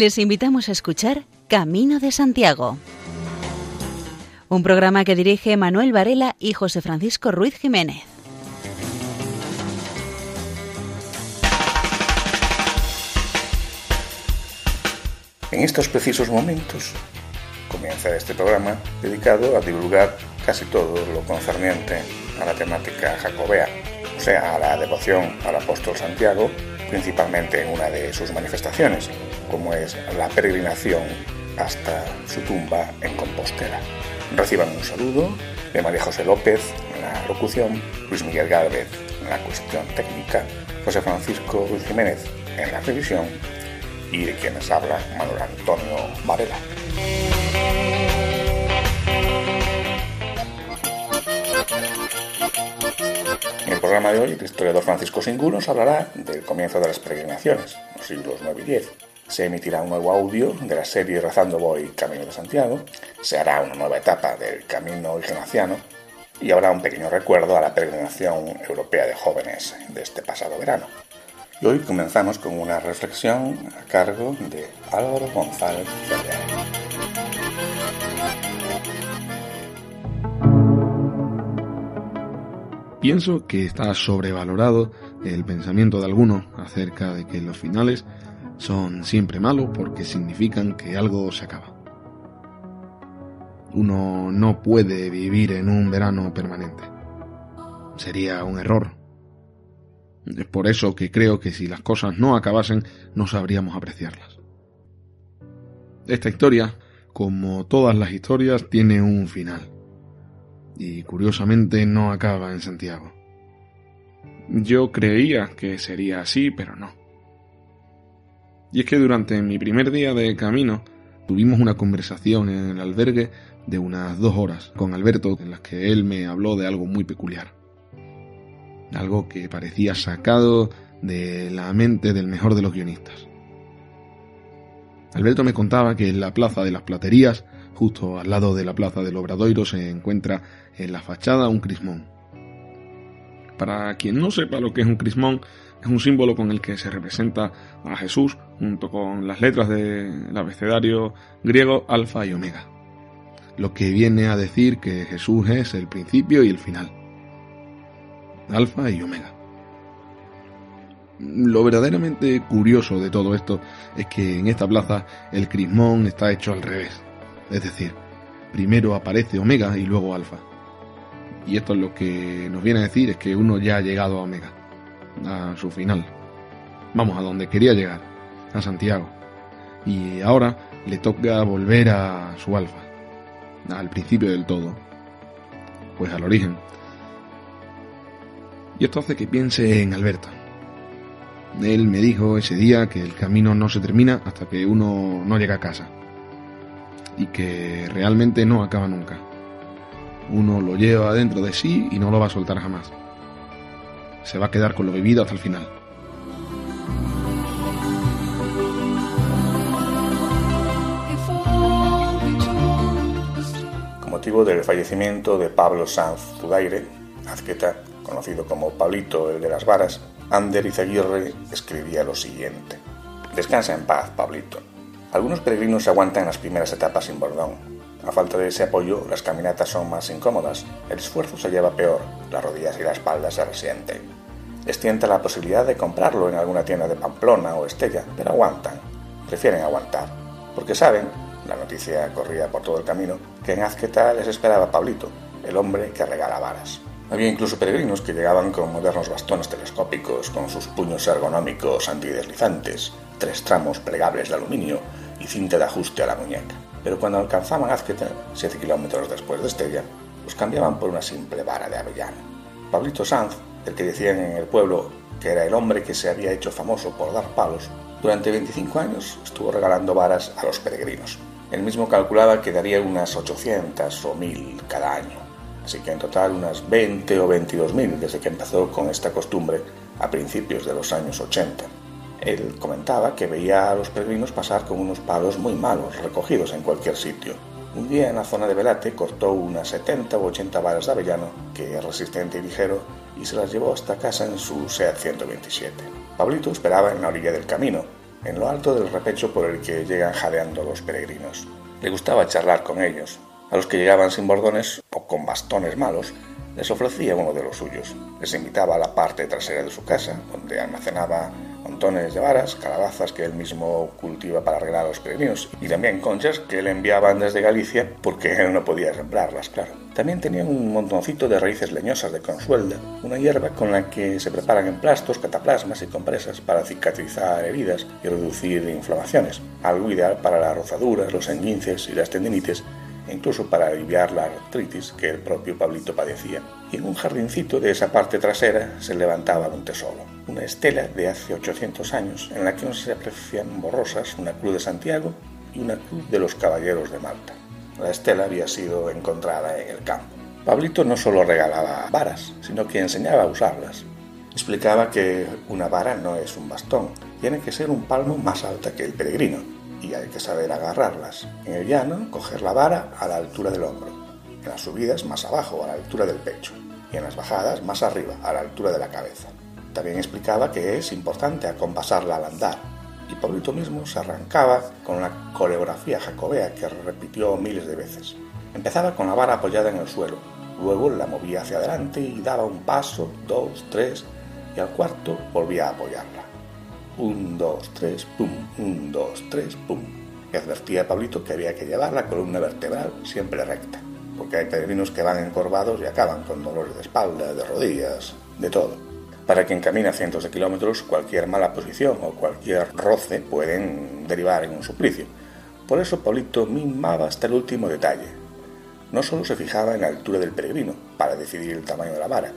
Les invitamos a escuchar Camino de Santiago, un programa que dirige Manuel Varela y José Francisco Ruiz Jiménez. En estos precisos momentos comienza este programa dedicado a divulgar casi todo lo concerniente a la temática jacobea, o sea, a la devoción al apóstol Santiago, principalmente en una de sus manifestaciones, como es la peregrinación hasta su tumba en Compostela. Reciban un saludo de María José López en la locución, Luis Miguel Gálvez en la cuestión técnica, José Francisco Luis Jiménez en la revisión y de quienes habla Manuel Antonio Varela. Programa de hoy, el historiador Francisco Singú nos hablará del comienzo de las peregrinaciones, los siglos 9 y X. Se emitirá un nuevo audio de la serie Rezando Voy Camino de Santiago, se hará una nueva etapa del Camino Ignaciano y habrá un pequeño recuerdo a la peregrinación europea de jóvenes de este pasado verano. Y hoy comenzamos con una reflexión a cargo de Álvaro González Ferrer. Pienso que está sobrevalorado el pensamiento de algunos acerca de que los finales son siempre malos porque significan que algo se acaba. Uno no puede vivir en un verano permanente. Sería un error. Es por eso que creo que si las cosas no acabasen no sabríamos apreciarlas. Esta historia, como todas las historias, tiene un final y curiosamente no acaba en Santiago. Yo creía que sería así, pero no. Y es que durante mi primer día de camino tuvimos una conversación en el albergue de unas dos horas con Alberto en las que él me habló de algo muy peculiar. Algo que parecía sacado de la mente del mejor de los guionistas. Alberto me contaba que en la plaza de las platerías Justo al lado de la plaza del Obradoiro se encuentra en la fachada un crismón. Para quien no sepa lo que es un crismón, es un símbolo con el que se representa a Jesús junto con las letras del abecedario griego alfa y omega. Lo que viene a decir que Jesús es el principio y el final. Alfa y omega. Lo verdaderamente curioso de todo esto es que en esta plaza el crismón está hecho al revés. Es decir, primero aparece Omega y luego Alfa. Y esto es lo que nos viene a decir es que uno ya ha llegado a Omega, a su final. Vamos a donde quería llegar, a Santiago. Y ahora le toca volver a su Alfa, al principio del todo, pues al origen. Y esto hace que piense en Alberto. Él me dijo ese día que el camino no se termina hasta que uno no llega a casa y que realmente no acaba nunca. Uno lo lleva dentro de sí y no lo va a soltar jamás. Se va a quedar con lo vivido hasta el final. Con motivo del fallecimiento de Pablo Sanz Zudaire, azqueta, conocido como Pablito el de las varas, Ander Izaguirre escribía lo siguiente. Descansa en paz, Pablito. Algunos peregrinos aguantan las primeras etapas sin bordón. A falta de ese apoyo, las caminatas son más incómodas, el esfuerzo se lleva peor, las rodillas y la espalda se resienten. Les tienta la posibilidad de comprarlo en alguna tienda de Pamplona o Estella, pero aguantan, prefieren aguantar, porque saben, la noticia corría por todo el camino, que en Azqueta les esperaba Pablito, el hombre que regala varas. Había incluso peregrinos que llegaban con modernos bastones telescópicos, con sus puños ergonómicos antideslizantes, tres tramos plegables de aluminio y cinta de ajuste a la muñeca. Pero cuando alcanzaban Azqueta, siete kilómetros después de Estella, los cambiaban por una simple vara de avellano. Pablito Sanz, el que decían en el pueblo que era el hombre que se había hecho famoso por dar palos, durante 25 años estuvo regalando varas a los peregrinos. Él mismo calculaba que daría unas 800 o 1000 cada año, así que en total unas 20 o 22 mil desde que empezó con esta costumbre a principios de los años 80. Él comentaba que veía a los peregrinos pasar con unos palos muy malos, recogidos en cualquier sitio. Un día en la zona de Velate cortó unas 70 u 80 varas de avellano, que es resistente y ligero, y se las llevó hasta casa en su SEAT 127. Pablito esperaba en la orilla del camino, en lo alto del repecho por el que llegan jadeando los peregrinos. Le gustaba charlar con ellos. A los que llegaban sin bordones o con bastones malos, les ofrecía uno de los suyos. Les invitaba a la parte trasera de su casa, donde almacenaba montones de varas, calabazas que él mismo cultiva para regalar los peregrinos, y también conchas que le enviaban desde Galicia porque él no podía sembrarlas, claro. También tenían un montoncito de raíces leñosas de consuelda, una hierba con la que se preparan emplastos, cataplasmas y compresas para cicatrizar heridas y reducir inflamaciones, algo ideal para las rozaduras, los enguinces y las tendinitis e incluso para aliviar la artritis que el propio Pablito padecía. Y en un jardincito de esa parte trasera se levantaba un tesoro, una estela de hace 800 años en la que no se aprecian borrosas una cruz de Santiago y una cruz de los caballeros de Malta. La estela había sido encontrada en el campo. Pablito no solo regalaba varas, sino que enseñaba a usarlas. Explicaba que una vara no es un bastón, tiene que ser un palmo más alta que el peregrino, y hay que saber agarrarlas. En el llano, coger la vara a la altura del hombro, en las subidas más abajo, a la altura del pecho, y en las bajadas más arriba, a la altura de la cabeza. También explicaba que es importante acompasarla al andar, y Pablito mismo se arrancaba con la coreografía jacobea que repitió miles de veces. Empezaba con la vara apoyada en el suelo, luego la movía hacia adelante y daba un paso, dos, tres, y al cuarto volvía a apoyarla. Un, dos, tres, pum, un, dos, tres, pum. Y advertía a Pablito que había que llevar la columna vertebral siempre recta, porque hay peregrinos que van encorvados y acaban con dolores de espalda, de rodillas, de todo. Para quien camina cientos de kilómetros, cualquier mala posición o cualquier roce pueden derivar en un suplicio. Por eso Pablito mimaba hasta el último detalle. No solo se fijaba en la altura del peregrino para decidir el tamaño de la vara,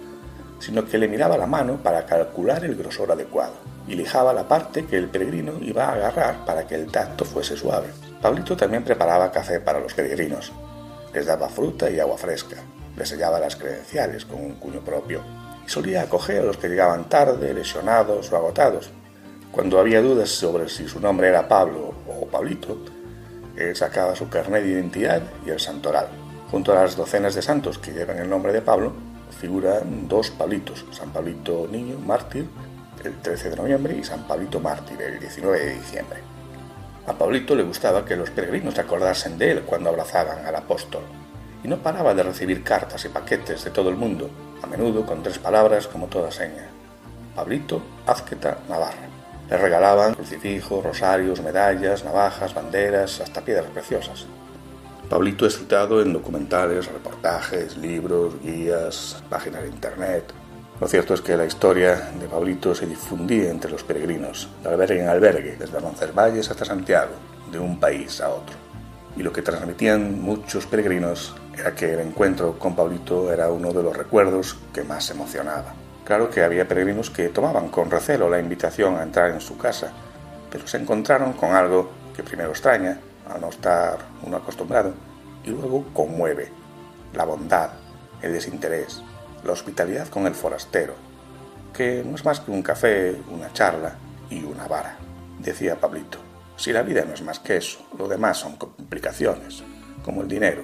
sino que le miraba la mano para calcular el grosor adecuado y lijaba la parte que el peregrino iba a agarrar para que el tacto fuese suave. Pablito también preparaba café para los peregrinos. Les daba fruta y agua fresca. Les sellaba las credenciales con un cuño propio. Y solía acoger a los que llegaban tarde, lesionados o agotados. Cuando había dudas sobre si su nombre era Pablo o Pablito, él sacaba su carnet de identidad y el santoral. Junto a las docenas de santos que llevan el nombre de Pablo, figuran dos Pablitos, San Pablito Niño, mártir, el 13 de noviembre, y San Pablito Mártir, el 19 de diciembre. A Pablito le gustaba que los peregrinos se acordasen de él cuando abrazaban al apóstol, y no paraba de recibir cartas y paquetes de todo el mundo, a menudo con tres palabras como toda seña. Pablito Azqueta Navarra. Le regalaban crucifijos, rosarios, medallas, navajas, banderas, hasta piedras preciosas. Pablito es citado en documentales, reportajes, libros, guías, páginas de internet. Lo cierto es que la historia de Pablito se difundía entre los peregrinos, de albergue en albergue, desde Roncesvalles hasta Santiago, de un país a otro. Y lo que transmitían muchos peregrinos era que el encuentro con Pablito era uno de los recuerdos que más emocionaba. Claro que había peregrinos que tomaban con recelo la invitación a entrar en su casa, pero se encontraron con algo que primero extraña, al no estar uno acostumbrado, y luego conmueve, la bondad, el desinterés, la hospitalidad con el forastero, que no es más que un café, una charla y una vara, decía Pablito. Si la vida no es más que eso, lo demás son complicaciones, como el dinero.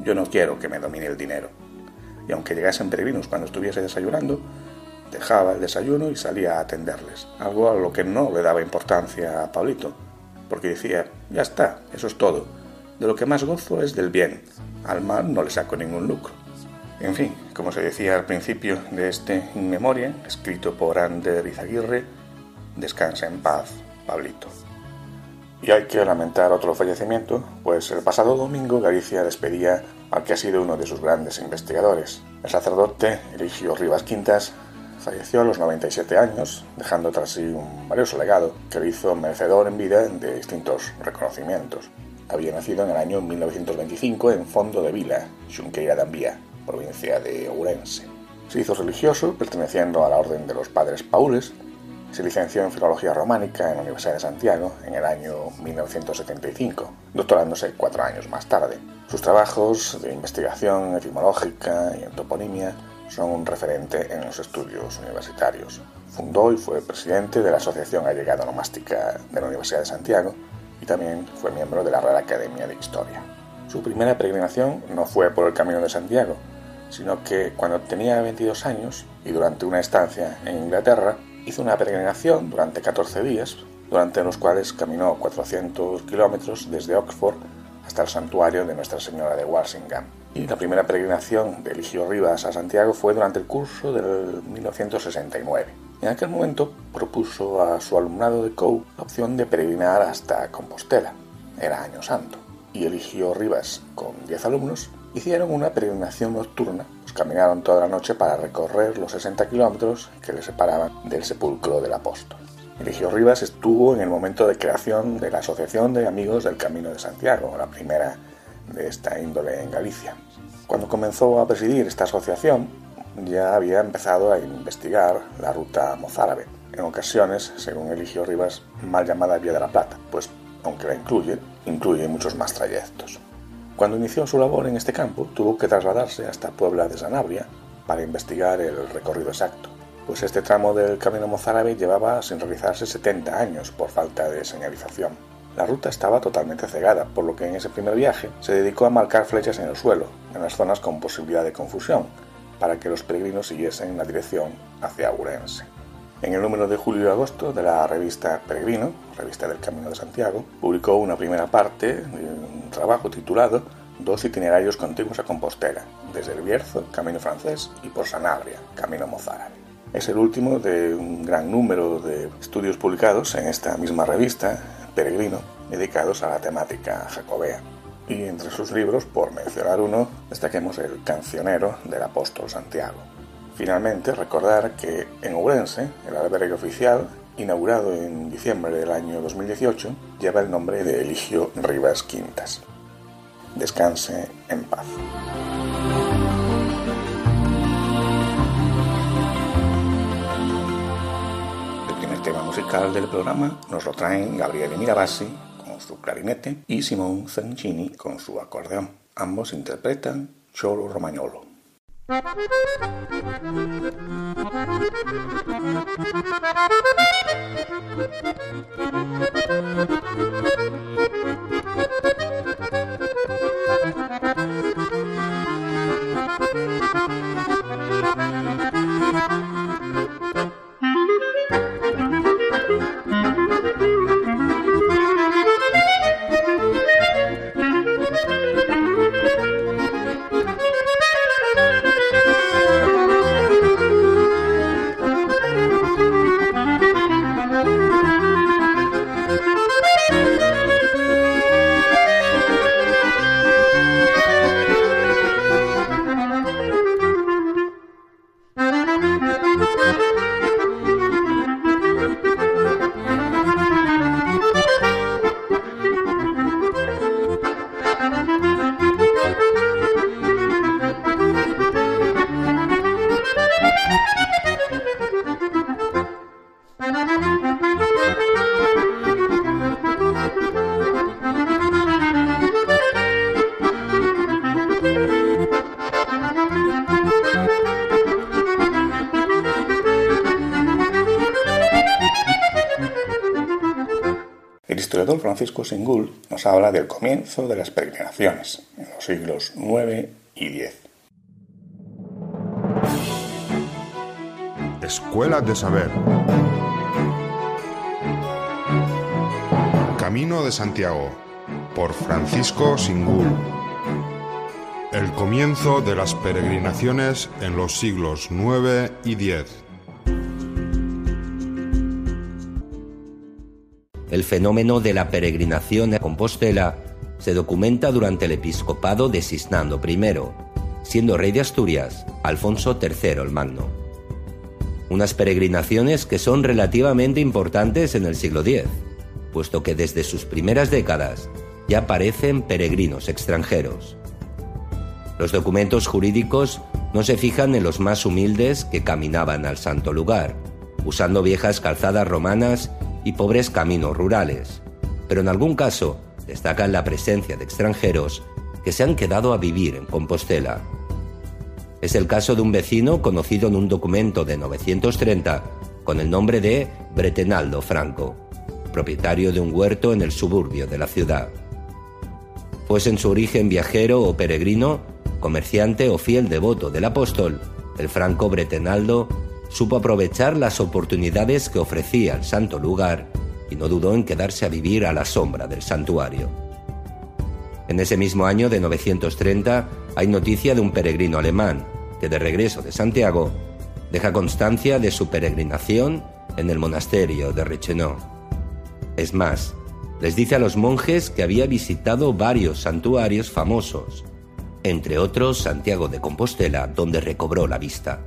Yo no quiero que me domine el dinero. Y aunque llegasen peregrinos cuando estuviese desayunando, dejaba el desayuno y salía a atenderles, algo a lo que no le daba importancia a Pablito, porque decía, ya está, eso es todo. De lo que más gozo es del bien, al mal no le saco ningún lucro. En fin, como se decía al principio de este In Memoria, escrito por Ander Izaguirre, descansa en paz, Pablito. Y hay que lamentar otro fallecimiento, pues el pasado domingo Galicia despedía al que ha sido uno de sus grandes investigadores. El sacerdote Eligio Rivas Quintas falleció a los 97 años, dejando tras sí un valioso legado que le hizo merecedor en vida de distintos reconocimientos. Había nacido en el año 1925 en Fondo de Vila, Xunqueira de Ambía, provincia de Ourense. Se hizo religioso, perteneciendo a la Orden de los Padres Paules, se licenció en Filología Románica en la Universidad de Santiago en el año 1975, doctorándose cuatro años más tarde. Sus trabajos de investigación etimológica y en toponimia son un referente en los estudios universitarios. Fundó y fue presidente de la Asociación Allegada Nomástica de la Universidad de Santiago y también fue miembro de la Real Academia de Historia. Su primera peregrinación no fue por el Camino de Santiago, sino que cuando tenía 22 años y durante una estancia en Inglaterra, hizo una peregrinación durante 14 días durante los cuales caminó 400 kilómetros desde Oxford hasta el santuario de Nuestra Señora de Walsingham. Y la primera peregrinación de Eligio Rivas a Santiago fue durante el curso del 1969. En aquel momento propuso a su alumnado de COU la opción de peregrinar hasta Compostela. Era año santo. Y Eligio Rivas, con 10 alumnos, hicieron una peregrinación nocturna. Pues caminaron toda la noche para recorrer los 60 kilómetros que le separaban del sepulcro del apóstol. Eligio Rivas estuvo en el momento de creación de la Asociación de Amigos del Camino de Santiago, la primera de esta índole en Galicia. Cuando comenzó a presidir esta asociación, ya había empezado a investigar la ruta mozárabe, en ocasiones, según Eligio Rivas, mal llamada Vía de la Plata, pues aunque la incluye, incluye muchos más trayectos. Cuando inició su labor en este campo, tuvo que trasladarse hasta Puebla de Sanabria para investigar el recorrido exacto, pues este tramo del camino mozárabe llevaba sin realizarse 70 años por falta de señalización. La ruta estaba totalmente cegada, por lo que en ese primer viaje se dedicó a marcar flechas en el suelo, en las zonas con posibilidad de confusión, para que los peregrinos siguiesen la dirección hacia Urense. En el número de julio y agosto de la revista Peregrino, revista del Camino de Santiago, publicó una primera parte de un trabajo titulado Dos itinerarios contiguos a Compostela, desde el Bierzo, camino francés, y por Sanabria, camino mozárabe. Es el último de un gran número de estudios publicados en esta misma revista, Peregrino, dedicados a la temática jacobea. Y entre sus libros, por mencionar uno, destaquemos el Cancionero del Apóstol Santiago. Finalmente, recordar que en Ourense, el albergue oficial, inaugurado en diciembre del año 2018, lleva el nombre de Eligio Rivas Quintas. Descanse en paz. El primer tema musical del programa nos lo traen Gabriele Mirabassi con su clarinete y Simón Zancini con su acordeón. Ambos interpretan Cholo Romagnolo. Thank you. Francisco Singul nos habla del comienzo de las peregrinaciones en los siglos IX y X. Escuela de Saber. Camino de Santiago por Francisco Singul. El comienzo de las peregrinaciones en los siglos IX y X. El fenómeno de la peregrinación a Compostela se documenta durante el episcopado de Sisnando I, siendo rey de Asturias Alfonso III el Magno. Unas peregrinaciones que son relativamente importantes en el siglo X, puesto que desde sus primeras décadas ya aparecen peregrinos extranjeros. Los documentos jurídicos no se fijan en los más humildes que caminaban al santo lugar, usando viejas calzadas romanas y pobres caminos rurales, pero en algún caso destacan la presencia de extranjeros que se han quedado a vivir en Compostela. Es el caso de un vecino conocido en un documento de 930 con el nombre de Bretenaldo Franco, propietario de un huerto en el suburbio de la ciudad. Pues en su origen viajero o peregrino, comerciante o fiel devoto del apóstol, el franco Bretenaldo supo aprovechar las oportunidades que ofrecía el santo lugar y no dudó en quedarse a vivir a la sombra del santuario. En ese mismo año de 930 hay noticia de un peregrino alemán que de regreso de Santiago deja constancia de su peregrinación en el monasterio de Reichenau. Es más, les dice a los monjes que había visitado varios santuarios famosos, entre otros Santiago de Compostela, donde recobró la vista.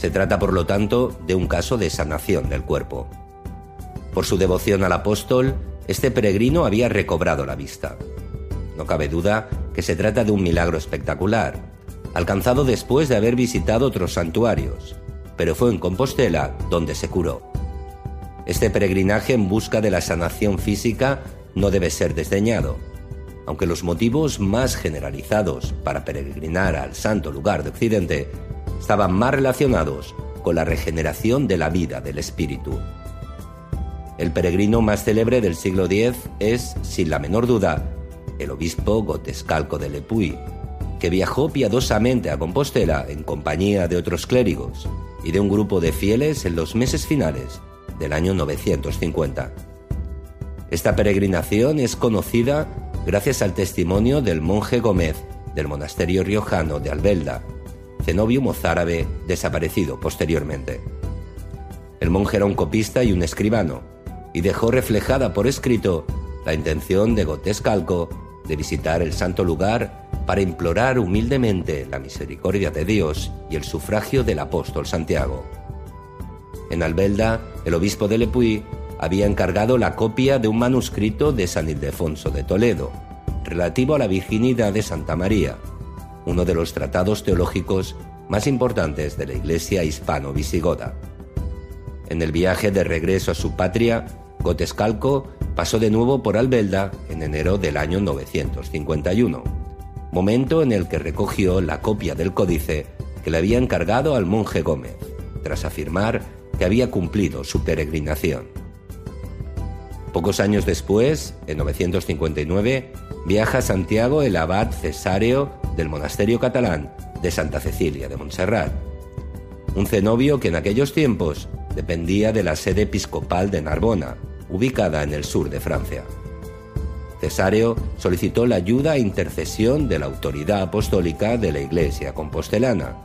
Se trata, por lo tanto, de un caso de sanación del cuerpo. Por su devoción al apóstol, este peregrino había recobrado la vista. No cabe duda que se trata de un milagro espectacular, alcanzado después de haber visitado otros santuarios, pero fue en Compostela donde se curó. Este peregrinaje en busca de la sanación física no debe ser desdeñado, aunque los motivos más generalizados para peregrinar al santo lugar de Occidente estaban más relacionados con la regeneración de la vida del espíritu. El peregrino más célebre del siglo X es, sin la menor duda, el obispo Gotescalco de Lepuy, que viajó piadosamente a Compostela en compañía de otros clérigos y de un grupo de fieles en los meses finales del año 950. Esta peregrinación es conocida gracias al testimonio del monje Gómez del monasterio riojano de Albelda, cenobio mozárabe desaparecido posteriormente. El monje era un copista y un escribano, y dejó reflejada por escrito la intención de Gotescalco de visitar el santo lugar para implorar humildemente la misericordia de Dios y el sufragio del apóstol Santiago. En Albelda, el obispo de Lepuy había encargado la copia de un manuscrito de San Ildefonso de Toledo, relativo a la virginidad de Santa María, uno de los tratados teológicos más importantes de la Iglesia hispano-visigoda. En el viaje de regreso a su patria, Gotescalco pasó de nuevo por Albelda en enero del año 951, momento en el que recogió la copia del códice que le había encargado al monje Gómez, tras afirmar que había cumplido su peregrinación. Pocos años después, en 959, viaja a Santiago el abad Cesáreo del monasterio catalán de Santa Cecilia de Montserrat, un cenobio que en aquellos tiempos dependía de la sede episcopal de Narbona, ubicada en el sur de Francia. Cesáreo solicitó la ayuda e intercesión de la autoridad apostólica de la Iglesia compostelana,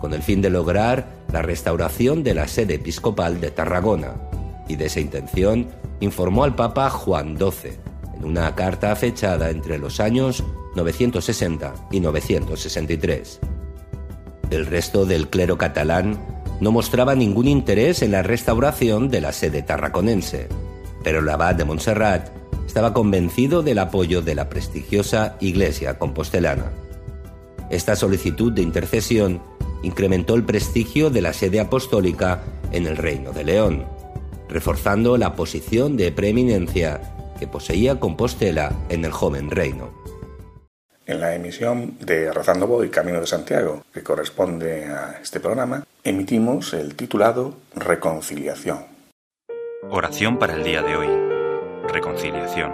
con el fin de lograr la restauración de la sede episcopal de Tarragona, y de esa intención informó al Papa Juan XII una carta fechada entre los años 960 y 963. El resto del clero catalán no mostraba ningún interés en la restauración de la sede tarraconense, pero el abad de Montserrat estaba convencido del apoyo de la prestigiosa Iglesia compostelana. Esta solicitud de intercesión incrementó el prestigio de la sede apostólica en el Reino de León, reforzando la posición de preeminencia que poseía Compostela en el joven reino. En la emisión de Rezando Voy Camino de Santiago, que corresponde a este programa, emitimos el titulado Reconciliación. Oración para el día de hoy. Reconciliación.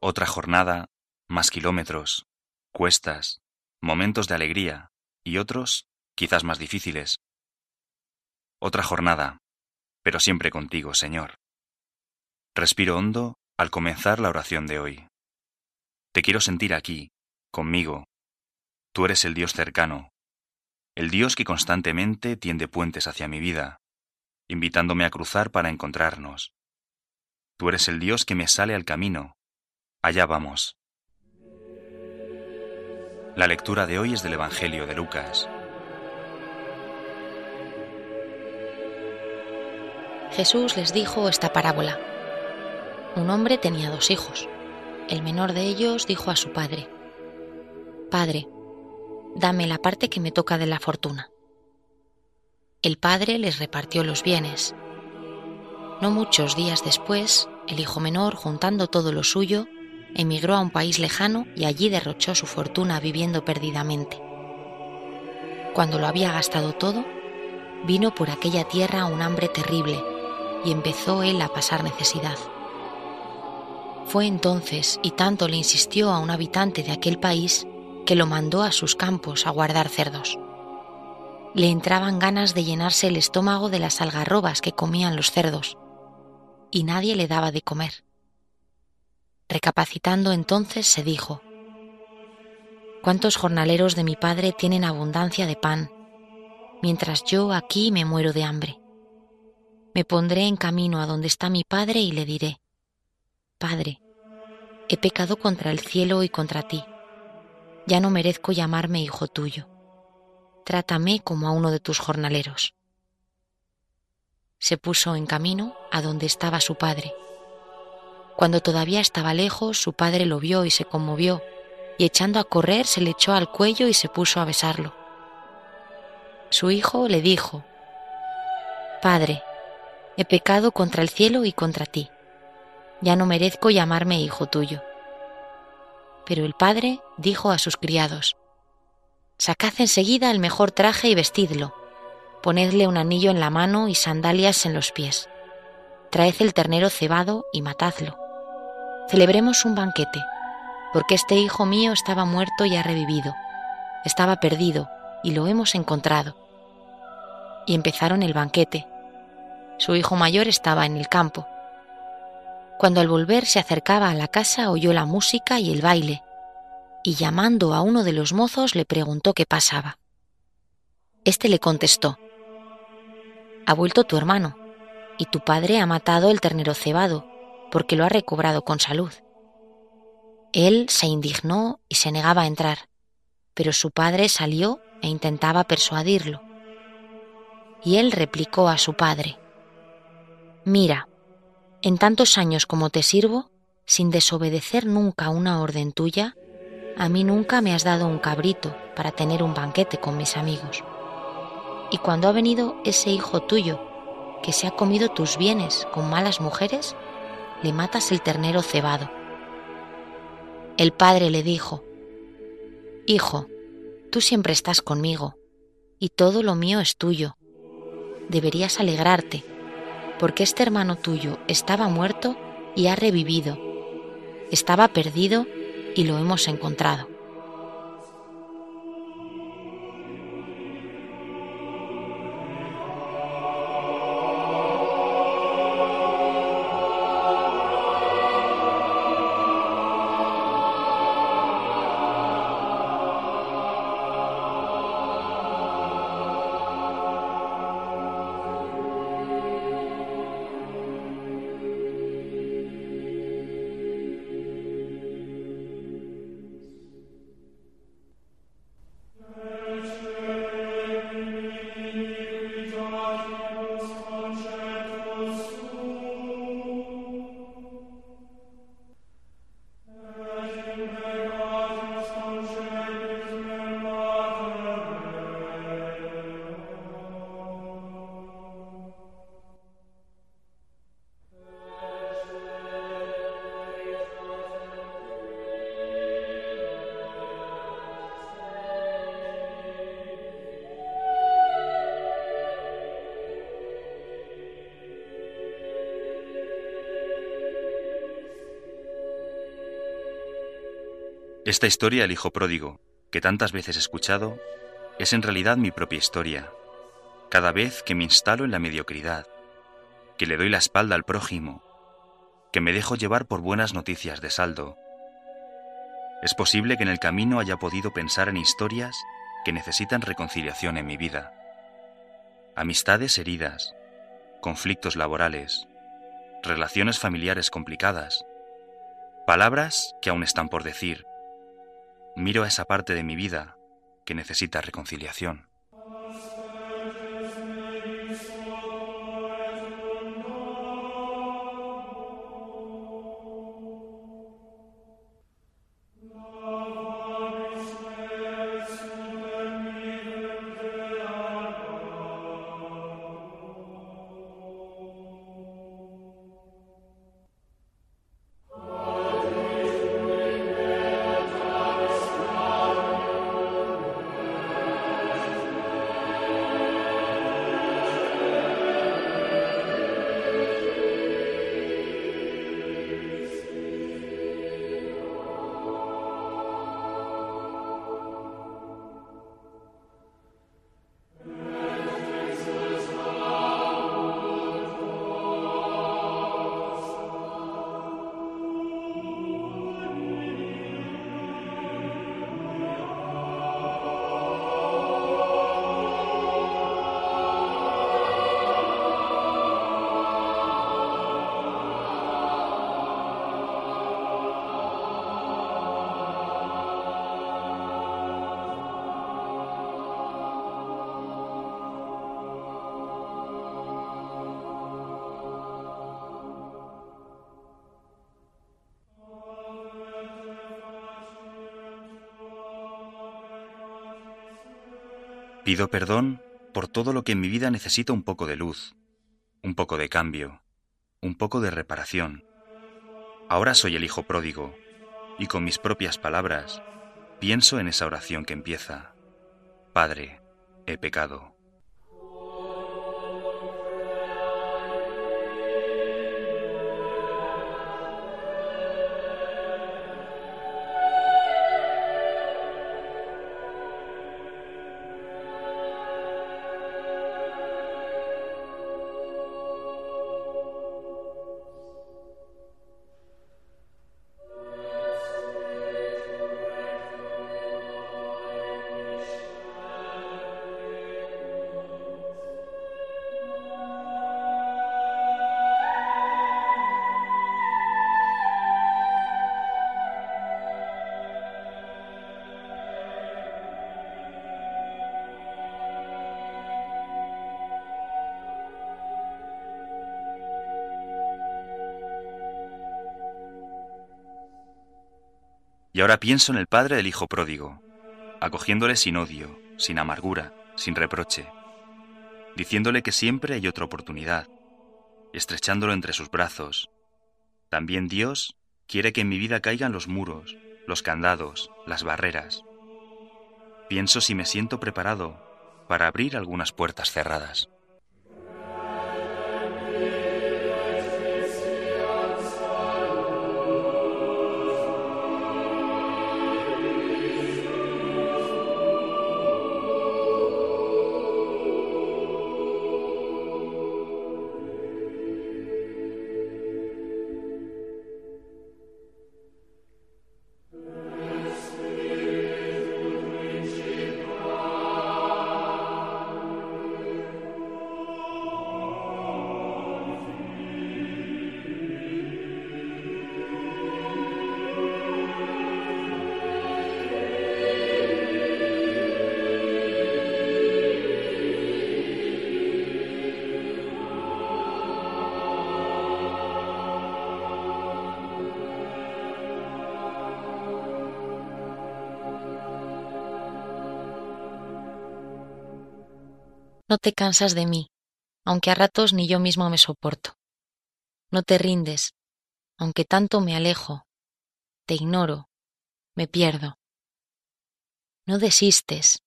Otra jornada, más kilómetros, cuestas, momentos de alegría y otros quizás más difíciles. Otra jornada, pero siempre contigo, Señor. Respiro hondo al comenzar la oración de hoy. Te quiero sentir aquí, conmigo. Tú eres el Dios cercano, el Dios que constantemente tiende puentes hacia mi vida, invitándome a cruzar para encontrarnos. Tú eres el Dios que me sale al camino. Allá vamos. La lectura de hoy es del Evangelio de Lucas. Jesús les dijo esta parábola. Un hombre tenía dos hijos. El menor de ellos dijo a su padre, Padre, dame la parte que me toca de la fortuna. El padre les repartió los bienes. No muchos días después, el hijo menor, juntando todo lo suyo, emigró a un país lejano y allí derrochó su fortuna viviendo perdidamente. Cuando lo había gastado todo, vino por aquella tierra un hambre terrible y empezó él a pasar necesidad Fue entonces, y tanto le insistió a un habitante de aquel país, que lo mandó a sus campos a guardar cerdos. Le entraban ganas de llenarse el estómago de las algarrobas que comían los cerdos, y nadie le daba de comer. Recapacitando entonces se dijo, ¿Cuántos jornaleros de mi padre tienen abundancia de pan, mientras yo aquí me muero de hambre? Me pondré en camino a donde está mi padre y le diré, Padre, he pecado contra el cielo y contra ti, ya no merezco llamarme hijo tuyo, trátame como a uno de tus jornaleros. Se puso en camino a donde estaba su padre. Cuando todavía estaba lejos, su padre lo vio y se conmovió y echando a correr se le echó al cuello y se puso a besarlo. Su hijo le dijo, Padre, he pecado contra el cielo y contra ti, ya no merezco llamarme hijo tuyo. Pero el padre dijo a sus criados, Sacad enseguida el mejor traje y vestidlo, ponedle un anillo en la mano y sandalias en los pies, traed el ternero cebado y matadlo. Celebremos un banquete porque este hijo mío estaba muerto y ha revivido, estaba perdido y lo hemos encontrado. Y empezaron el banquete. Su hijo mayor estaba en el campo. Cuando al volver se acercaba a la casa oyó la música y el baile, y llamando a uno de los mozos le preguntó qué pasaba. Este le contestó, Ha vuelto tu hermano, y tu padre ha matado el ternero cebado, porque lo ha recobrado con salud. Él se indignó y se negaba a entrar, pero su padre salió e intentaba persuadirlo. Y él replicó a su padre, Mira, en tantos años como te sirvo, sin desobedecer nunca una orden tuya, a mí nunca me has dado un cabrito para tener un banquete con mis amigos. Y cuando ha venido ese hijo tuyo, que se ha comido tus bienes con malas mujeres, le matas el ternero cebado. El padre le dijo, Hijo, tú siempre estás conmigo, y todo lo mío es tuyo. Deberías alegrarte, porque este hermano tuyo estaba muerto y ha revivido, estaba perdido y lo hemos encontrado. Esta historia del Hijo Pródigo, que tantas veces he escuchado, es en realidad mi propia historia. Cada vez que me instalo en la mediocridad, que le doy la espalda al prójimo, que me dejo llevar por buenas noticias de saldo, es posible que en el camino haya podido pensar en historias que necesitan reconciliación en mi vida. Amistades heridas, conflictos laborales, relaciones familiares complicadas, palabras que aún están por decir, Miro a esa parte de mi vida que necesita reconciliación. Pido perdón por todo lo que en mi vida necesita un poco de luz, un poco de cambio, un poco de reparación. Ahora soy el hijo pródigo y con mis propias palabras pienso en esa oración que empieza, Padre, he pecado. Ahora pienso en el padre del hijo pródigo, acogiéndole sin odio, sin amargura, sin reproche, diciéndole que siempre hay otra oportunidad, estrechándolo entre sus brazos. También Dios quiere que en mi vida caigan los muros, los candados, las barreras. Pienso si me siento preparado para abrir algunas puertas cerradas. No te cansas de mí, aunque a ratos ni yo mismo me soporto. No te rindes, aunque tanto me alejo, te ignoro, me pierdo. No desistes,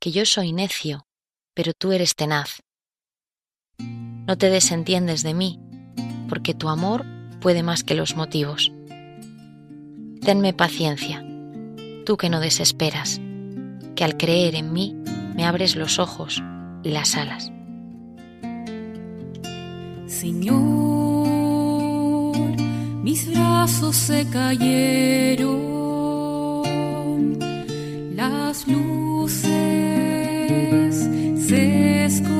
que yo soy necio, pero tú eres tenaz. No te desentiendes de mí, porque tu amor puede más que los motivos. Tenme paciencia, tú que no desesperas, que al creer en mí me abres los ojos las alas. Señor, mis brazos se cayeron, las luces se escondieron,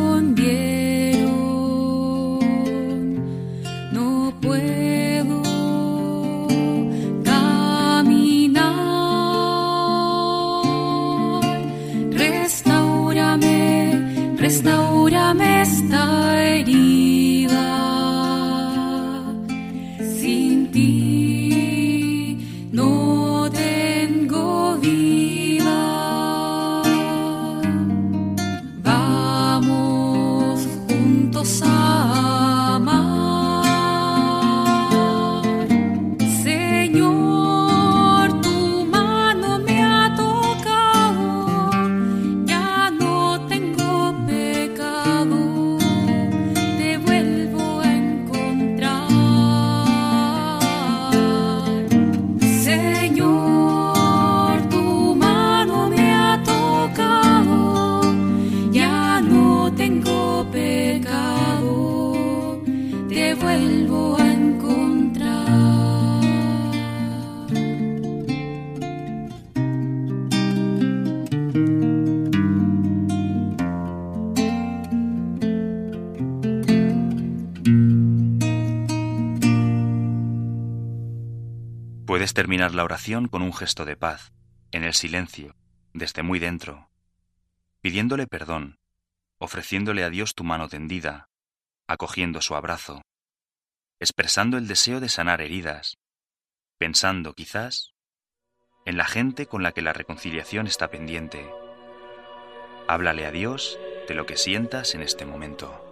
Terminar la oración con un gesto de paz, en el silencio, desde muy dentro, pidiéndole perdón, ofreciéndole a Dios tu mano tendida, acogiendo su abrazo, expresando el deseo de sanar heridas, pensando quizás en la gente con la que la reconciliación está pendiente, Háblale a Dios de lo que sientas en este momento.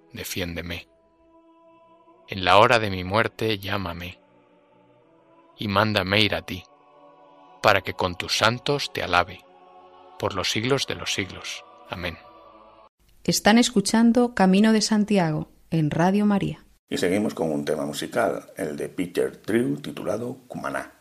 defiéndeme. En la hora de mi muerte, llámame y mándame ir a ti, para que con tus santos te alabe, por los siglos de los siglos. Amén. Están escuchando Camino de Santiago en Radio María. Y seguimos con un tema musical, el de Peter Drew titulado Cumaná.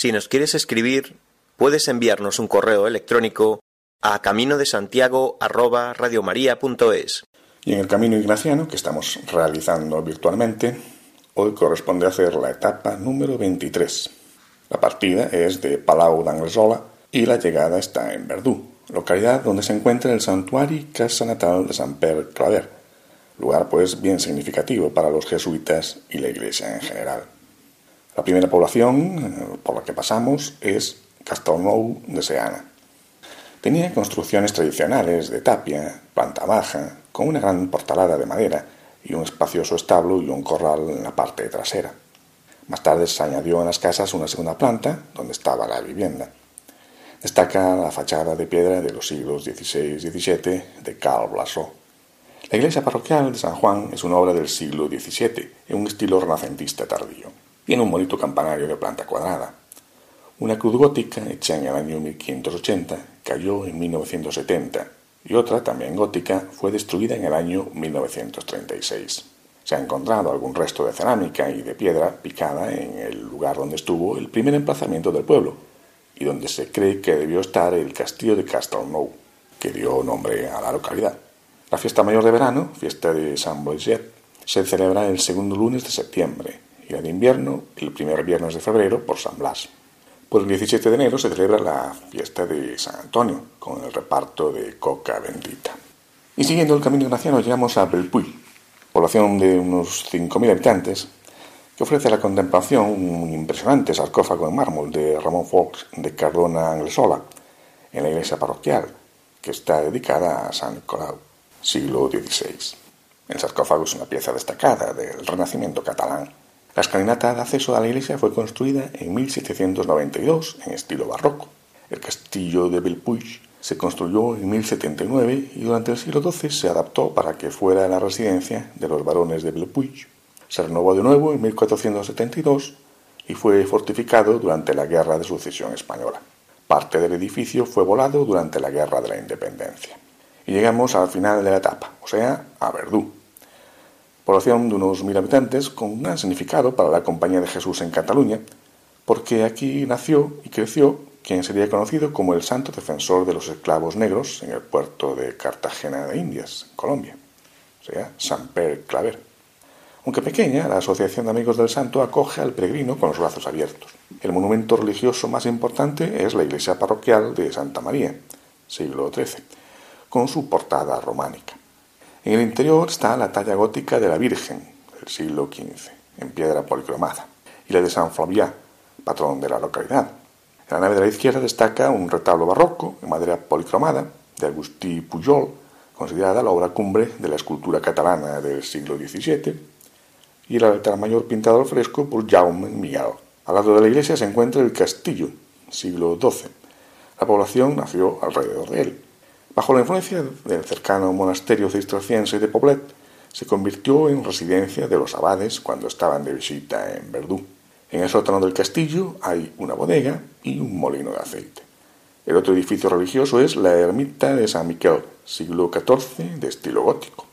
Si nos quieres escribir, puedes enviarnos un correo electrónico a camino de Santiago Y en el camino ignaciano que estamos realizando virtualmente, hoy corresponde hacer la etapa número 23. La partida es de Palau d'Anglesola y la llegada está en Verdú, localidad donde se encuentra el santuario casa natal de San Pere Claver, lugar pues bien significativo para los jesuitas y la iglesia en general. La primera población eh, por la que pasamos es Castelnou de Seana. Tenía construcciones tradicionales de tapia, planta baja, con una gran portalada de madera y un espacioso establo y un corral en la parte trasera. Más tarde se añadió en las casas una segunda planta, donde estaba la vivienda. Destaca la fachada de piedra de los siglos XVI y XVII de Carl Blasó. La iglesia parroquial de San Juan es una obra del siglo XVII, en un estilo renacentista tardío. Tiene un bonito campanario de planta cuadrada. Una cruz gótica hecha en el año 1580 cayó en 1970 y otra, también gótica, fue destruida en el año 1936. Se ha encontrado algún resto de cerámica y de piedra picada en el lugar donde estuvo el primer emplazamiento del pueblo y donde se cree que debió estar el castillo de Castelnau, que dio nombre a la localidad. La fiesta mayor de verano, fiesta de San Boiset, se celebra el segundo lunes de septiembre la de invierno el primer viernes de febrero por San Blas. Por el 17 de enero se celebra la fiesta de San Antonio, con el reparto de coca bendita. Y siguiendo el camino ignaciano llegamos a Belpuy, población de unos 5.000 habitantes, que ofrece a la contemplación un impresionante sarcófago en mármol de Ramón Fox de Cardona Anglesola, en la iglesia parroquial, que está dedicada a San Nicolau, siglo XVI. El sarcófago es una pieza destacada del Renacimiento catalán la escalinata de acceso a la iglesia fue construida en 1792 en estilo barroco. El castillo de Belpuig se construyó en 1079 y durante el siglo XII se adaptó para que fuera la residencia de los barones de Belpuig. Se renovó de nuevo en 1472 y fue fortificado durante la Guerra de Sucesión Española. Parte del edificio fue volado durante la Guerra de la Independencia. Y llegamos al final de la etapa, o sea, a Verdú, población de unos mil habitantes con gran significado para la Compañía de Jesús en Cataluña, porque aquí nació y creció quien sería conocido como el santo defensor de los esclavos negros en el puerto de Cartagena de Indias, Colombia, o sea, San Pere Claver. Aunque pequeña, la Asociación de Amigos del Santo acoge al peregrino con los brazos abiertos. El monumento religioso más importante es la iglesia parroquial de Santa María, siglo XIII, con su portada románica. En el interior está la talla gótica de la Virgen del siglo XV, en piedra policromada, y la de San Flaviá, patrón de la localidad. En la nave de la izquierda destaca un retablo barroco en madera policromada de Agustí Pujol, considerada la obra cumbre de la escultura catalana del siglo XVII, y el altar mayor pintado al fresco por Jaume Miguel. Al lado de la iglesia se encuentra el castillo, siglo XII. La población nació alrededor de él. Bajo la influencia del cercano monasterio cisterciense de Poblet, se convirtió en residencia de los abades cuando estaban de visita en Verdú. En el sótano del castillo hay una bodega y un molino de aceite. El otro edificio religioso es la ermita de San Miquel, siglo XIV, de estilo gótico.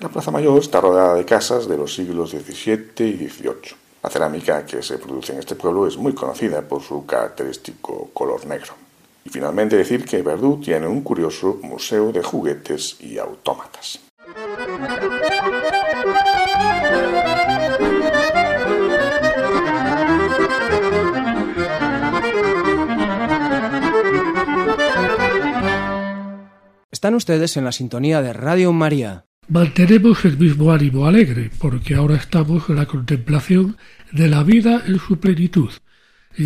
La plaza mayor está rodeada de casas de los siglos XVII y XVIII. La cerámica que se produce en este pueblo es muy conocida por su característico color negro. Y finalmente decir que Verdú tiene un curioso museo de juguetes y autómatas. Están ustedes en la sintonía de Radio María. Mantenemos el mismo ánimo alegre, porque ahora estamos en la contemplación de la vida en su plenitud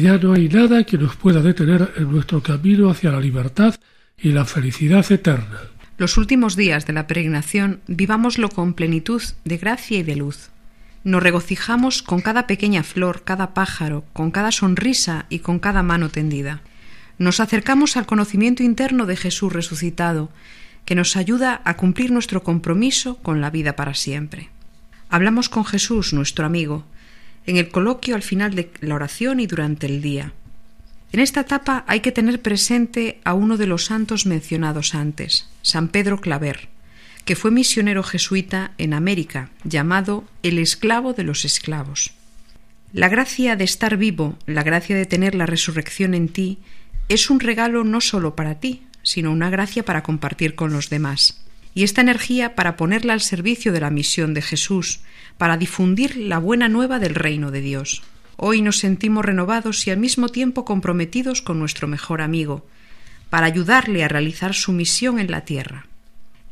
ya no hay nada que nos pueda detener en nuestro camino hacia la libertad y la felicidad eterna. Los últimos días de la peregrinación vivámoslo con plenitud de gracia y de luz. Nos regocijamos con cada pequeña flor, cada pájaro, con cada sonrisa y con cada mano tendida. Nos acercamos al conocimiento interno de Jesús resucitado, que nos ayuda a cumplir nuestro compromiso con la vida para siempre. Hablamos con Jesús, nuestro amigo, en el coloquio al final de la oración y durante el día. En esta etapa hay que tener presente a uno de los santos mencionados antes, San Pedro Claver, que fue misionero jesuita en América, llamado el esclavo de los esclavos. La gracia de estar vivo, la gracia de tener la resurrección en ti, es un regalo no solo para ti, sino una gracia para compartir con los demás. Y esta energía para ponerla al servicio de la misión de Jesús, para difundir la buena nueva del reino de Dios. Hoy nos sentimos renovados y al mismo tiempo comprometidos con nuestro mejor amigo, para ayudarle a realizar su misión en la tierra.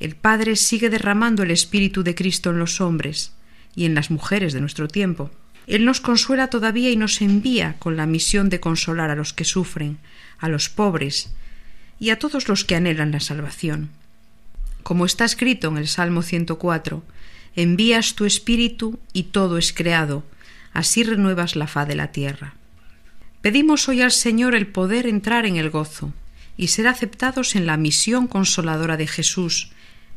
El Padre sigue derramando el Espíritu de Cristo en los hombres y en las mujeres de nuestro tiempo. Él nos consuela todavía y nos envía con la misión de consolar a los que sufren, a los pobres y a todos los que anhelan la salvación. Como está escrito en el Salmo 104, envías tu espíritu y todo es creado, así renuevas la faz de la tierra. Pedimos hoy al Señor el poder entrar en el gozo y ser aceptados en la misión consoladora de Jesús,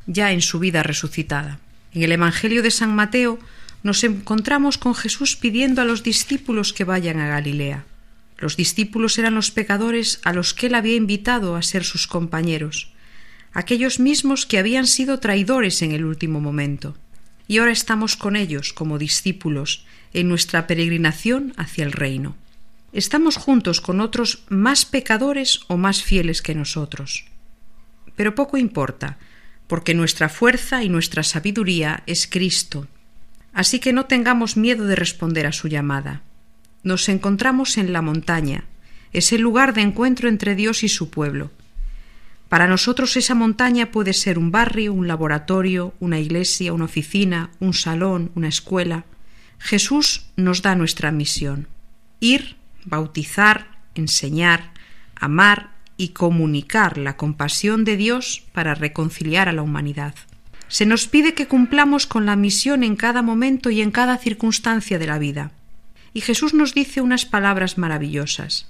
ya en su vida resucitada. En el Evangelio de San Mateo nos encontramos con Jesús pidiendo a los discípulos que vayan a Galilea. Los discípulos eran los pecadores a los que él había invitado a ser sus compañeros, aquellos mismos que habían sido traidores en el último momento. Y ahora estamos con ellos como discípulos en nuestra peregrinación hacia el reino. Estamos juntos con otros más pecadores o más fieles que nosotros. Pero poco importa, porque nuestra fuerza y nuestra sabiduría es Cristo, Así que no tengamos miedo de responder a su llamada. Nos encontramos en la montaña, es el lugar de encuentro entre Dios y su pueblo. Para nosotros esa montaña puede ser un barrio, un laboratorio, una iglesia, una oficina, un salón, una escuela. Jesús nos da nuestra misión. Ir, bautizar, enseñar, amar y comunicar la compasión de Dios para reconciliar a la humanidad. Se nos pide que cumplamos con la misión en cada momento y en cada circunstancia de la vida. Y Jesús nos dice unas palabras maravillosas.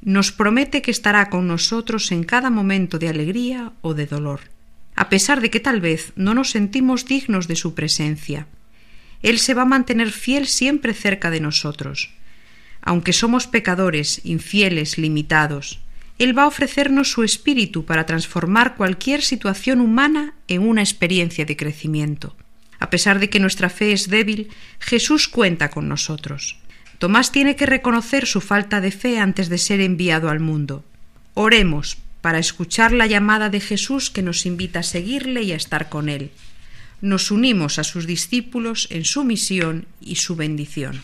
Nos promete que estará con nosotros en cada momento de alegría o de dolor, a pesar de que tal vez no nos sentimos dignos de su presencia. Él se va a mantener fiel siempre cerca de nosotros. Aunque somos pecadores, infieles, limitados, él va a ofrecernos su espíritu para transformar cualquier situación humana en una experiencia de crecimiento. A pesar de que nuestra fe es débil, Jesús cuenta con nosotros. Tomás tiene que reconocer su falta de fe antes de ser enviado al mundo. Oremos para escuchar la llamada de Jesús que nos invita a seguirle y a estar con él. Nos unimos a sus discípulos en su misión y su bendición.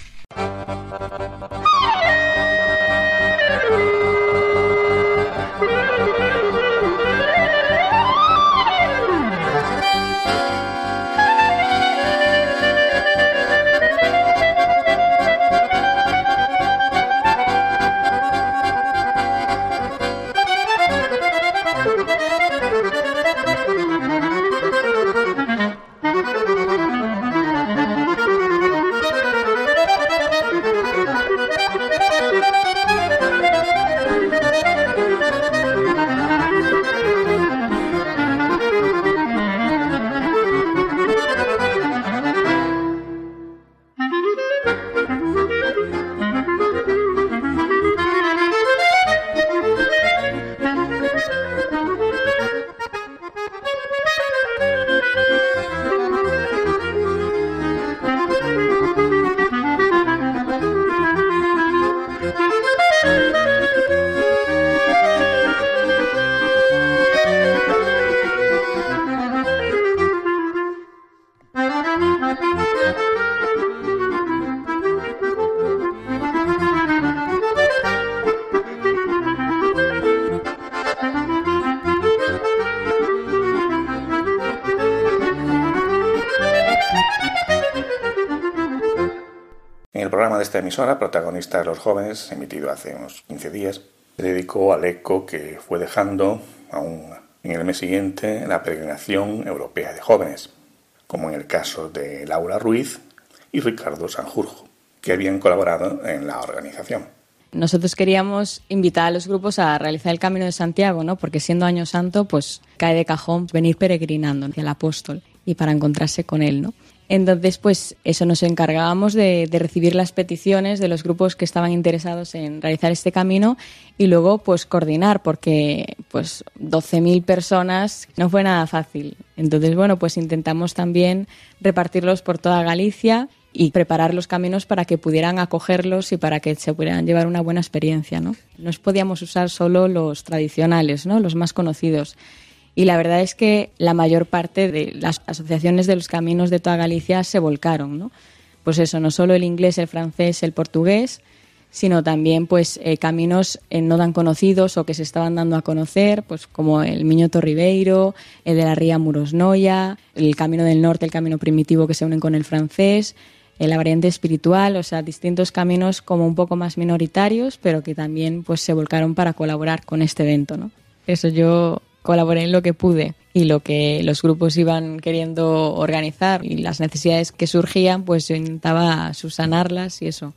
Esta emisora, protagonista de los jóvenes, emitido hace unos 15 días, se dedicó al eco que fue dejando aún en el mes siguiente la peregrinación europea de jóvenes, como en el caso de Laura Ruiz y Ricardo Sanjurjo, que habían colaborado en la organización. Nosotros queríamos invitar a los grupos a realizar el Camino de Santiago, ¿no? Porque siendo Año Santo, pues cae de cajón venir peregrinando hacia el apóstol y para encontrarse con él, ¿no? Entonces, pues eso nos encargábamos de, recibir las peticiones de los grupos que estaban interesados en realizar este camino y luego pues coordinar porque pues 12.000 personas no fue nada fácil. Entonces, bueno, pues intentamos también repartirlos por toda Galicia y preparar los caminos para que pudieran acogerlos y para que se pudieran llevar una buena experiencia. No, no podíamos usar solo los tradicionales, ¿no? los más conocidos. Y la verdad es que la mayor parte de las asociaciones de los caminos de toda Galicia se volcaron. ¿no? Pues eso, no solo el inglés, el francés, el portugués, sino también pues eh, caminos eh, no tan conocidos o que se estaban dando a conocer, pues como el Miñoto Ribeiro, el de la Ría Murosnoya, el Camino del Norte, el Camino Primitivo que se unen con el francés, eh, la variante espiritual, o sea, distintos caminos como un poco más minoritarios, pero que también pues se volcaron para colaborar con este evento, ¿no? Eso yo colaboré en lo que pude y lo que los grupos iban queriendo organizar y las necesidades que surgían, pues yo intentaba subsanarlas y eso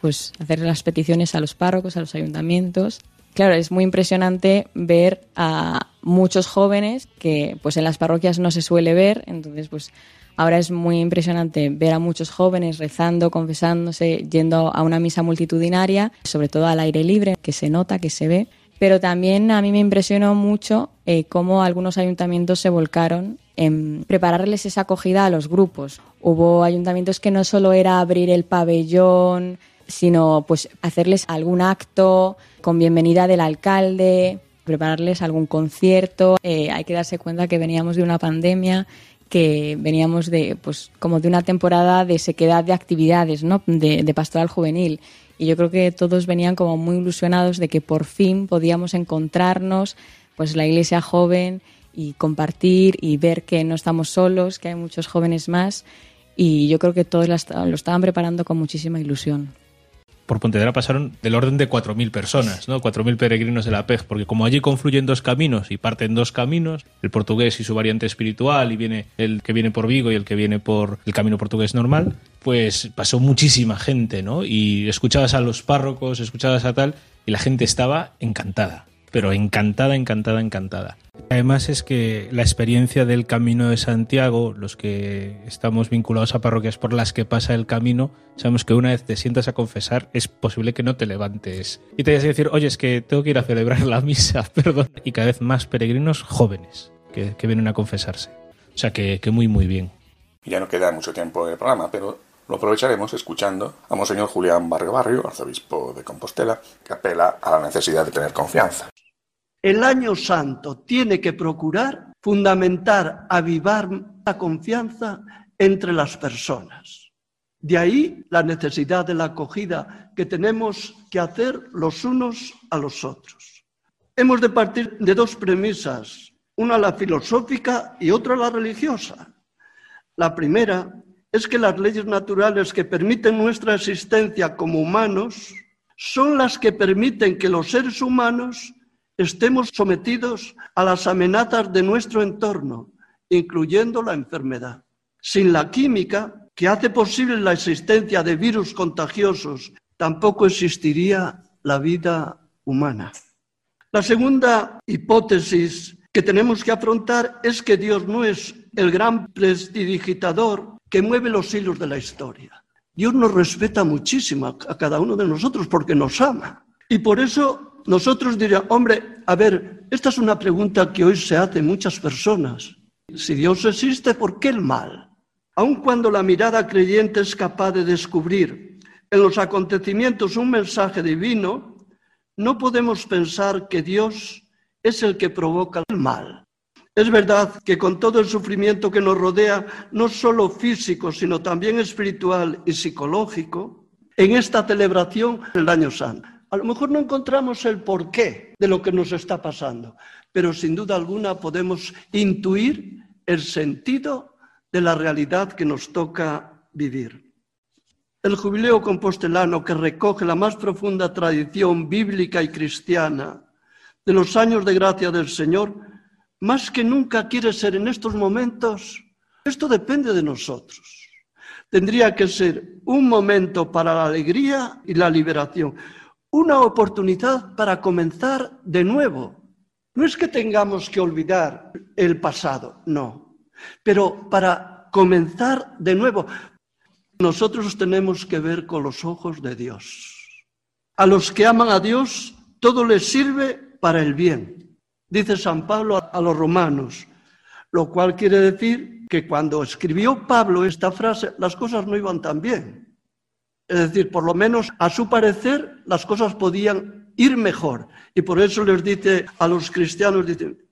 pues hacer las peticiones a los párrocos, a los ayuntamientos. Claro, es muy impresionante ver a muchos jóvenes que pues en las parroquias no se suele ver, entonces pues ahora es muy impresionante ver a muchos jóvenes rezando, confesándose, yendo a una misa multitudinaria, sobre todo al aire libre, que se nota, que se ve. Pero también a mí me impresionó mucho eh, cómo algunos ayuntamientos se volcaron en prepararles esa acogida a los grupos. Hubo ayuntamientos que no solo era abrir el pabellón, sino pues hacerles algún acto con bienvenida del alcalde, prepararles algún concierto. Eh, hay que darse cuenta que veníamos de una pandemia que veníamos de pues como de una temporada de sequedad de actividades, ¿no? de, pastoral juvenil. Y yo creo que todos venían como muy ilusionados de que por fin podíamos encontrarnos, pues la iglesia joven y compartir y ver que no estamos solos, que hay muchos jóvenes más. Y yo creo que todos lo estaban preparando con muchísima ilusión por Pontevedra pasaron del orden de 4.000 personas, ¿no? 4.000 peregrinos de la PEG, porque como allí confluyen dos caminos y parten dos caminos, el portugués y su variante espiritual, y viene el que viene por Vigo y el que viene por el camino portugués normal, pues pasó muchísima gente, ¿no? Y escuchabas a los párrocos, escuchabas a tal, y la gente estaba encantada pero encantada, encantada, encantada. Además es que la experiencia del Camino de Santiago, los que estamos vinculados a parroquias por las que pasa el camino, sabemos que una vez te sientas a confesar es posible que no te levantes y te vayas a decir, oye, es que tengo que ir a celebrar la misa, perdón. Y cada vez más peregrinos jóvenes que, vienen a confesarse. O sea que, que muy, muy bien. Ya no queda mucho tiempo de programa, pero lo aprovecharemos escuchando a Monseñor Julián Barrio Barrio, arzobispo de Compostela, que apela a la necesidad de tener confianza. El año santo tiene que procurar fundamentar, avivar la confianza entre las personas. De ahí la necesidad de la acogida que tenemos que hacer los unos a los otros. Hemos de partir de dos premisas, una la filosófica y otra la religiosa. La primera es que las leyes naturales que permiten nuestra existencia como humanos son las que permiten que los seres humanos estemos sometidos a las amenazas de nuestro entorno, incluyendo la enfermedad. Sin la química, que hace posible la existencia de virus contagiosos, tampoco existiría la vida humana. La segunda hipótesis que tenemos que afrontar es que Dios no es el gran prestidigitador que mueve los hilos de la historia. Dios nos respeta muchísimo a cada uno de nosotros porque nos ama. Y por eso nosotros diríamos, hombre, a ver, esta es una pregunta que hoy se hace muchas personas. Si Dios existe, ¿por qué el mal? Aun cuando la mirada creyente es capaz de descubrir en los acontecimientos un mensaje divino, no podemos pensar que Dios es el que provoca el mal. Es verdad que con todo el sufrimiento que nos rodea, no solo físico, sino también espiritual y psicológico, en esta celebración del año santo, a lo mejor no encontramos el porqué de lo que nos está pasando, pero sin duda alguna podemos intuir el sentido de la realidad que nos toca vivir. El jubileo compostelano que recoge la más profunda tradición bíblica y cristiana de los años de gracia del Señor, más que nunca quiere ser en estos momentos, esto depende de nosotros. Tendría que ser un momento para la alegría y la liberación, una oportunidad para comenzar de nuevo. No es que tengamos que olvidar el pasado, no, pero para comenzar de nuevo. Nosotros tenemos que ver con los ojos de Dios. A los que aman a Dios, todo les sirve para el bien. Dice San Pablo a los romanos, Lo cual quiere decir que cuando escribió Pablo esta frase, las cosas no iban tan bien. Es decir, por lo menos a su parecer las cosas podían ir mejor. Y por eso les dice a los cristianos,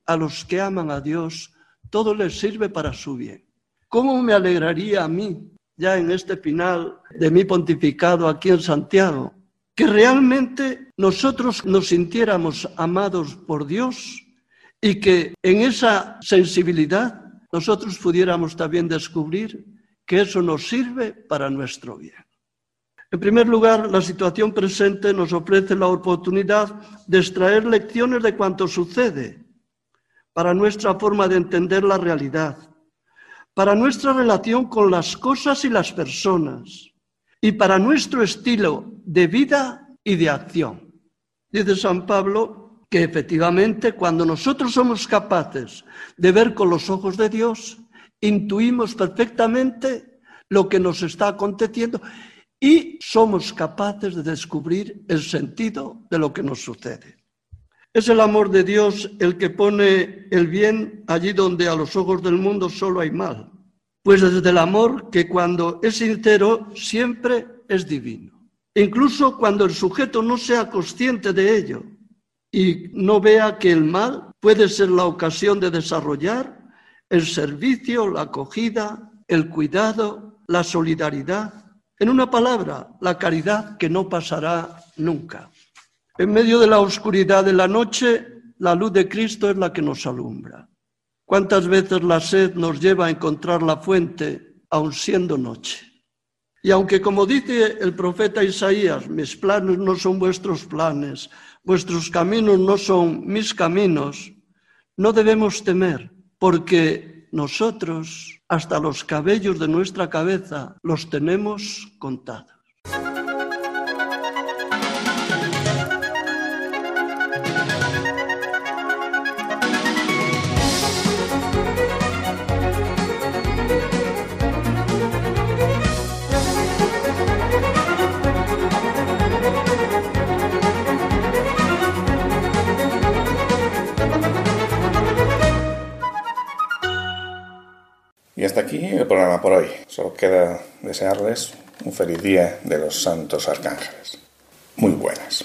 a los que aman a Dios, todo les sirve para su bien. ¿Cómo me alegraría a mí, ya en este final de mi pontificado aquí en Santiago, que realmente nosotros nos sintiéramos amados por Dios y que en esa sensibilidad nosotros pudiéramos también descubrir que eso nos sirve para nuestro bien. En primer lugar, la situación presente nos ofrece la oportunidad de extraer lecciones de cuanto sucede para nuestra forma de entender la realidad, para nuestra relación con las cosas y las personas y para nuestro estilo de vida y de acción. Dice San Pablo que efectivamente cuando nosotros somos capaces de ver con los ojos de Dios, intuimos perfectamente lo que nos está aconteciendo y somos capaces de descubrir el sentido de lo que nos sucede. Es el amor de Dios el que pone el bien allí donde a los ojos del mundo solo hay mal. Pues desde el amor que cuando es sincero siempre es divino. Incluso cuando el sujeto no sea consciente de ello y no vea que el mal puede ser la ocasión de desarrollar el servicio, la acogida, el cuidado, la solidaridad. En una palabra, la caridad que no pasará nunca. En medio de la oscuridad de la noche, la luz de Cristo es la que nos alumbra. ¿Cuántas veces la sed nos lleva a encontrar la fuente, aun siendo noche? Y aunque, como dice el profeta Isaías, mis planes no son vuestros planes, vuestros caminos no son mis caminos, no debemos temer, porque nosotros, hasta los cabellos de nuestra cabeza, los tenemos contados. Y hasta aquí el programa por hoy. Solo queda desearles un feliz día de los santos arcángeles. Muy buenas.